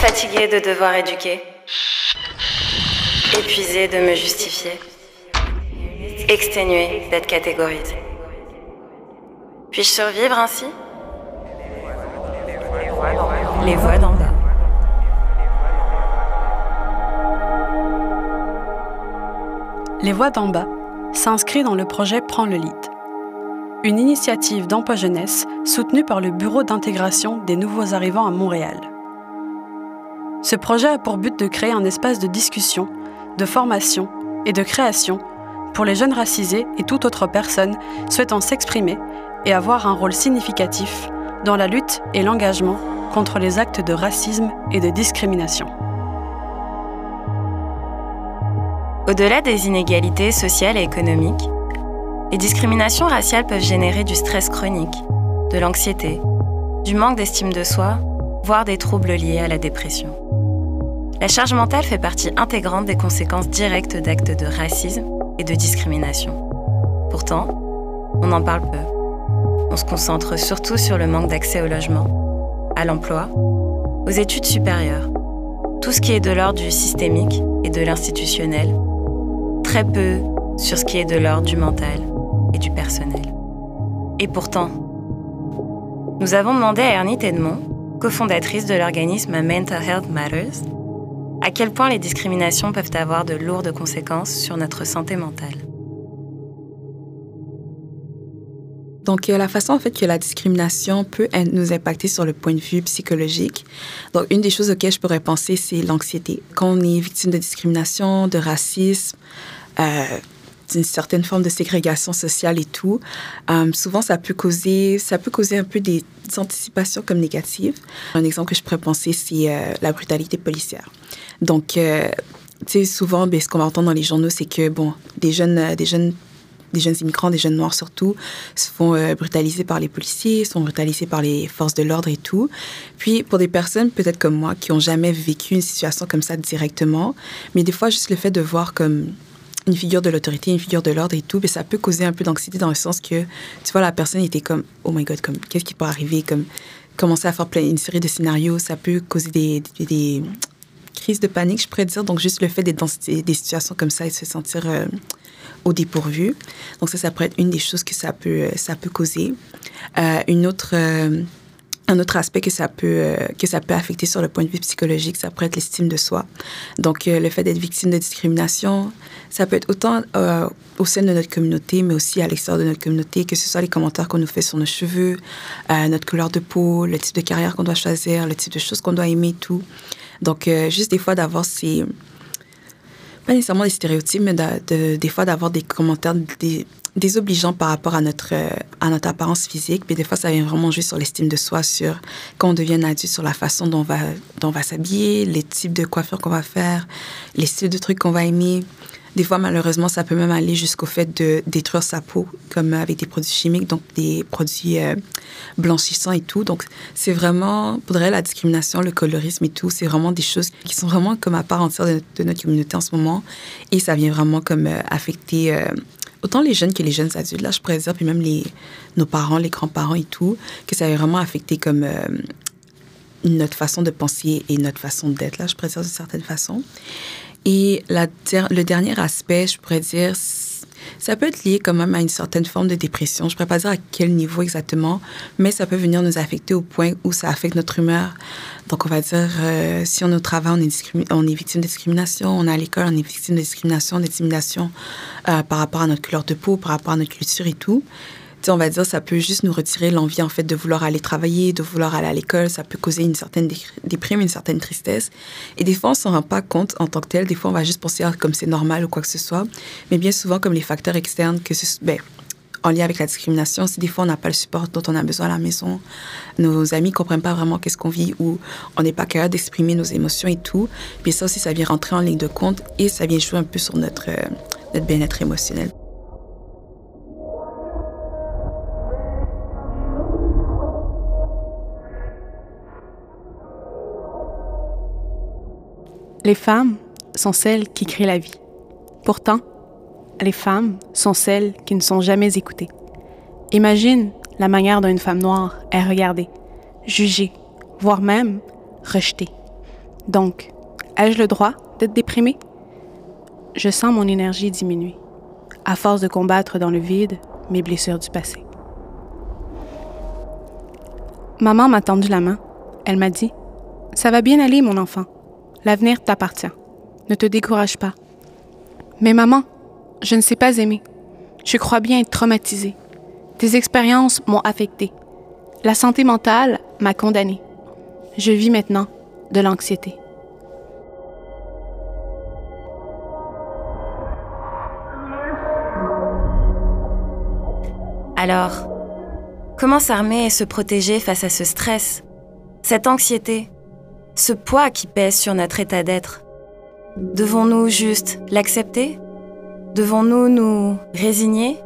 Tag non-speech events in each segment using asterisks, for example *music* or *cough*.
Fatigué de devoir éduquer. Épuisé de me justifier. Exténué d'être catégorisé. Puis-je survivre ainsi? Les voix d'en bas. Les voix d'en bas s'inscrit dans le projet Prends le lead, une initiative d'emploi jeunesse soutenue par le Bureau d'intégration des nouveaux arrivants à Montréal. Ce projet a pour but de créer un espace de discussion, de formation et de création pour les jeunes racisés et toute autre personne souhaitant s'exprimer et avoir un rôle significatif dans la lutte et l'engagement contre les actes de racisme et de discrimination. Au-delà des inégalités sociales et économiques, les discriminations raciales peuvent générer du stress chronique, de l'anxiété, du manque d'estime de soi, voire des troubles liés à la dépression. La charge mentale fait partie intégrante des conséquences directes d'actes de racisme et de discrimination. Pourtant, on en parle peu. On se concentre surtout sur le manque d'accès au logement, à l'emploi, aux études supérieures, tout ce qui est de l'ordre du systémique et de l'institutionnel, très peu sur ce qui est de l'ordre du mental et du personnel. Et pourtant, nous avons demandé à Ernie Edmond, cofondatrice de l'organisme Mental Health Matters, à quel point les discriminations peuvent avoir de lourdes conséquences sur notre santé mentale. Donc, la façon en fait que la discrimination peut nous impacter sur le point de vue psychologique. Donc, une des choses auxquelles je pourrais penser, c'est l'anxiété. Quand on est victime de discrimination, de racisme, euh, d'une certaine forme de ségrégation sociale et tout, euh, souvent ça peut causer, ça peut causer un peu des, anticipations comme négatives. Un exemple que je pourrais penser, c'est euh, la brutalité policière. Donc, euh, tu sais, souvent, ben, ce qu'on va entendre dans les journaux, c'est que, bon, des jeunes, des jeunes des jeunes immigrants, des jeunes noirs surtout, se font brutaliser par les policiers, sont brutalisés par les forces de l'ordre et tout. Puis pour des personnes peut-être comme moi qui ont jamais vécu une situation comme ça directement, mais des fois juste le fait de voir comme une figure de l'autorité, une figure de l'ordre et tout, mais ça peut causer un peu d'anxiété dans le sens que, tu vois, la personne était comme, oh my god, comme, qu'est-ce qui peut arriver, comme, commencer à faire une série de scénarios, ça peut causer des, crises de panique, je pourrais dire. Donc, juste le fait d'être dans des situations comme ça et de se sentir euh, au dépourvu. Donc, ça, ça pourrait être une des choses que ça peut, ça peut causer. Euh, une autre. Euh, un autre aspect que ça peut euh, que ça peut affecter sur le point de vue psychologique, ça pourrait être l'estime de soi. Donc euh, le fait d'être victime de discrimination, ça peut être autant euh, au sein de notre communauté, mais aussi à l'extérieur de notre communauté, que ce soit les commentaires qu'on nous fait sur nos cheveux, notre couleur de peau, le type de carrière qu'on doit choisir, le type de choses qu'on doit aimer, tout. Donc juste des fois d'avoir ces pas nécessairement des stéréotypes, mais des fois d'avoir des commentaires, des, désobligeant par rapport à notre, euh, à notre apparence physique. Mais des fois, ça vient vraiment jouer sur l'estime de soi, sur quand on devient adulte, sur la façon dont on va, dont on va s'habiller, les types de coiffure qu'on va faire, les styles de trucs qu'on va aimer. Des fois, malheureusement, ça peut même aller jusqu'au fait de détruire sa peau, comme avec des produits chimiques, donc des produits euh, blanchissants et tout. Donc, c'est vraiment, pour la discrimination, le colorisme et tout, c'est vraiment des choses qui sont vraiment comme à part entière de, notre communauté en ce moment. Et ça vient vraiment comme euh, affecter autant les jeunes que les jeunes adultes, là, je pourrais puis même les, nos parents, les grands-parents et tout, que ça avait vraiment affecté comme euh, notre façon de penser et notre façon d'être, là, je pourrais dire d'une certaine façon. Et le dernier aspect, je pourrais dire, ça peut être lié quand même à une certaine forme de dépression. Je ne pourrais pas dire à quel niveau exactement, mais ça peut venir nous affecter au point où ça affecte notre humeur. Donc, on va dire, euh, si on est au travail, on est, on est victime de discrimination, on est à l'école, on est victime de discrimination, d'intimidation euh, par rapport à notre couleur de peau, par rapport à notre culture et tout on va dire, ça peut juste nous retirer l'envie, en fait, de vouloir aller travailler, de vouloir aller à l'école. Ça peut causer une certaine déprime, une certaine tristesse. Et des fois, on s'en rend pas compte en tant que tel. Des fois, on va juste penser comme c'est normal ou quoi que ce soit. Mais bien souvent, comme les facteurs externes, que ben, en lien avec la discrimination, si des fois on n'a pas le support dont on a besoin à la maison, nos amis comprennent pas vraiment qu'est-ce qu'on vit ou on n'est pas capable d'exprimer nos émotions et tout, puis ça aussi, ça vient rentrer en ligne de compte et ça vient jouer un peu sur notre, euh, notre bien-être émotionnel. Les femmes sont celles qui créent la vie. Pourtant, les femmes sont celles qui ne sont jamais écoutées. Imagine la manière dont une femme noire est regardée. jugée, voire même rejetée. Donc, ai-je le droit d'être déprimée? Je sens mon énergie diminuer, à force de combattre dans le vide mes blessures du passé. Maman m'a tendu la main. Elle m'a dit Ça va bien aller, mon enfant. L'avenir t'appartient. Ne te décourage pas. Mais maman, je ne sais pas aimer. Je crois bien être traumatisée. Tes expériences m'ont affectée. La santé mentale m'a condamnée. Je vis maintenant de l'anxiété. Alors, comment s'armer et se protéger face à ce stress, cette anxiété, ce poids qui pèse sur notre état d'être. Devons-nous juste l'accepter? Devons-nous nous résigner?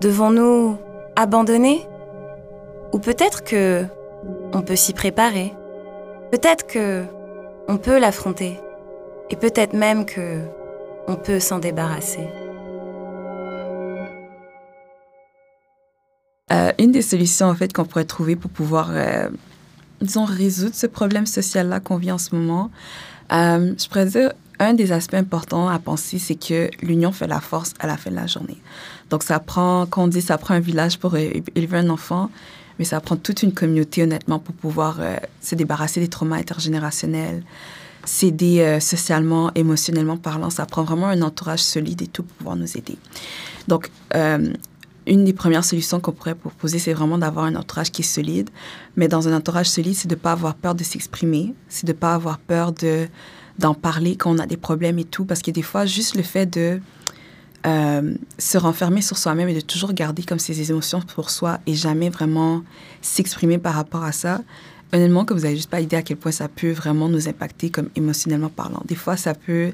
Devons-nous abandonner? Ou peut-être que on peut s'y préparer. Peut-être que on peut l'affronter. Et peut-être même que on peut s'en débarrasser. Euh, une des solutions en fait qu'on pourrait trouver pour pouvoir, euh, disons, résoudre ce problème social-là qu'on vit en ce moment, euh, je pourrais dire un des aspects importants à penser, c'est que l'union fait la force à la fin de la journée. Donc ça prend, quand on dit ça prend un village pour élever un enfant, mais ça prend toute une communauté honnêtement pour pouvoir se débarrasser des traumas intergénérationnels, s'aider socialement, émotionnellement parlant. Ça prend vraiment un entourage solide et tout pour pouvoir nous aider. Donc, une des premières solutions qu'on pourrait proposer, c'est vraiment d'avoir un entourage qui est solide. Mais dans un entourage solide, c'est de ne pas avoir peur de s'exprimer, c'est de ne pas avoir peur de d'en parler quand on a des problèmes et tout. Parce que des fois, juste le fait de euh, se renfermer sur soi-même et de toujours garder comme ses émotions pour soi et jamais vraiment s'exprimer par rapport à ça, honnêtement, que vous n'avez juste pas idée à quel point ça peut vraiment nous impacter comme émotionnellement parlant. Des fois, ça peut,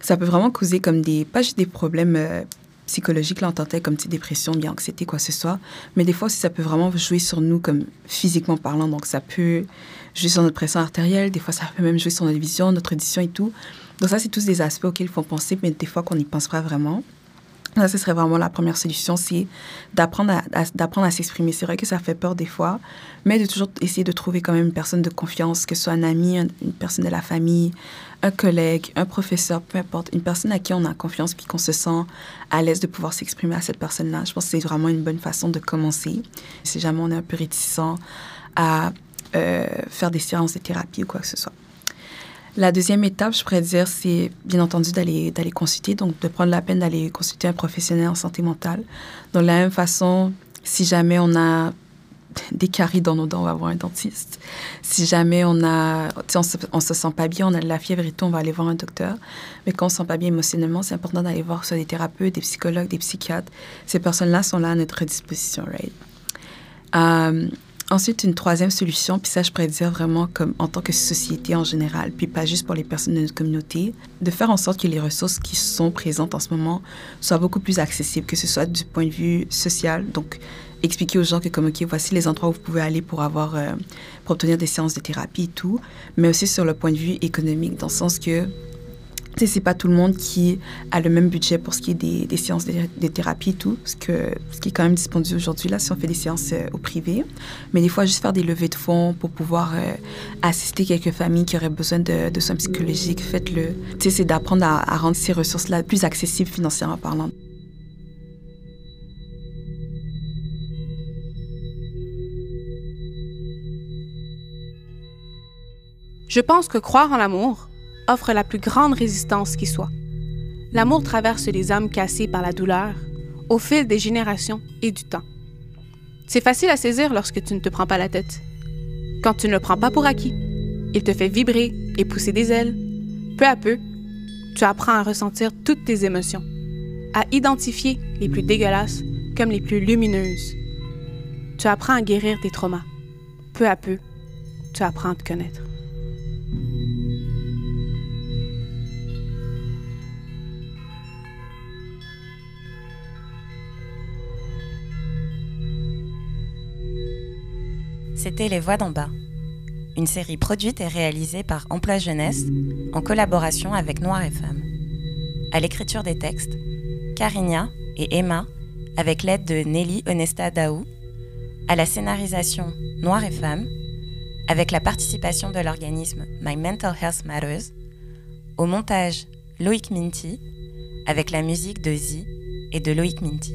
ça peut vraiment causer comme des, pas juste des problèmes euh, psychologique, là, comme dépression, bien anxiété, quoi que ce soit. Mais des fois aussi, ça peut vraiment jouer sur nous comme physiquement parlant. Donc, ça peut jouer sur notre pression artérielle. Des fois, ça peut même jouer sur notre vision, notre audition et tout. Donc, ça, c'est tous des aspects auxquels il faut penser, mais des fois qu'on n'y pense pas vraiment. Ça, ce serait vraiment la première solution, c'est d'apprendre à, à s'exprimer. C'est vrai que ça fait peur des fois, mais de toujours essayer de trouver quand même une personne de confiance, que ce soit un ami, une personne de la famille, un collègue, un professeur, peu importe, une personne à qui on a confiance puis qu'on se sent à l'aise de pouvoir s'exprimer à cette personne-là. Je pense que c'est vraiment une bonne façon de commencer. Si jamais on est un peu réticent à euh, faire des séances de thérapie ou quoi que ce soit. La deuxième étape, je pourrais dire, c'est bien entendu d'aller consulter, donc de prendre la peine d'aller consulter un professionnel en santé mentale. Donc, de la même façon, si jamais on a *laughs* des caries dans nos dents, on va voir un dentiste. Si jamais on a, on se sent pas bien, on a de la fièvre et tout, on va aller voir un docteur. Mais quand on se sent pas bien émotionnellement, c'est important d'aller voir soit des thérapeutes, des psychologues, des psychiatres. Ces personnes-là sont là à notre disposition, right? Euh, ensuite, une troisième solution, puis ça, je pourrais dire vraiment comme en tant que société en général, puis pas juste pour les personnes de notre communauté, de faire en sorte que les ressources qui sont présentes en ce moment soient beaucoup plus accessibles, que ce soit du point de vue social, donc expliquer aux gens que comme ok voici les endroits où vous pouvez aller pour avoir euh, pour obtenir des séances de thérapie et tout mais aussi sur le point de vue économique dans le sens que c'est pas tout le monde qui a le même budget pour ce qui est des, des séances de, thérapie et tout, ce, que, ce qui est quand même disponible aujourd'hui, là, si on fait des séances euh, au privé. Mais des fois, juste faire des levées de fonds pour pouvoir euh, assister quelques familles qui auraient besoin de, de soins psychologiques, faites-le. Tu sais, c'est d'apprendre à rendre ces ressources-là plus accessibles financièrement parlant. Je pense que croire en l'amour offre la plus grande résistance qui soit. L'amour traverse les âmes cassées par la douleur au fil des générations et du temps. C'est facile à saisir lorsque tu ne te prends pas la tête. Quand tu ne le prends pas pour acquis, il te fait vibrer et pousser des ailes. Peu à peu, tu apprends à ressentir toutes tes émotions, à identifier les plus dégueulasses comme les plus lumineuses. Tu apprends à guérir tes traumas. Peu à peu, tu apprends à te connaître. C'était Les Voix d'en bas, une série produite et réalisée par Emploi Jeunesse en collaboration avec Noir et Femmes. À l'écriture des textes, Carinia et Emma avec l'aide de Nelly Onesta Daou. À la scénarisation Noir et Femmes, avec la participation de l'organisme My Mental Health Matters. Au montage, Loïc Minty, avec la musique de Z et de Loïc Minty.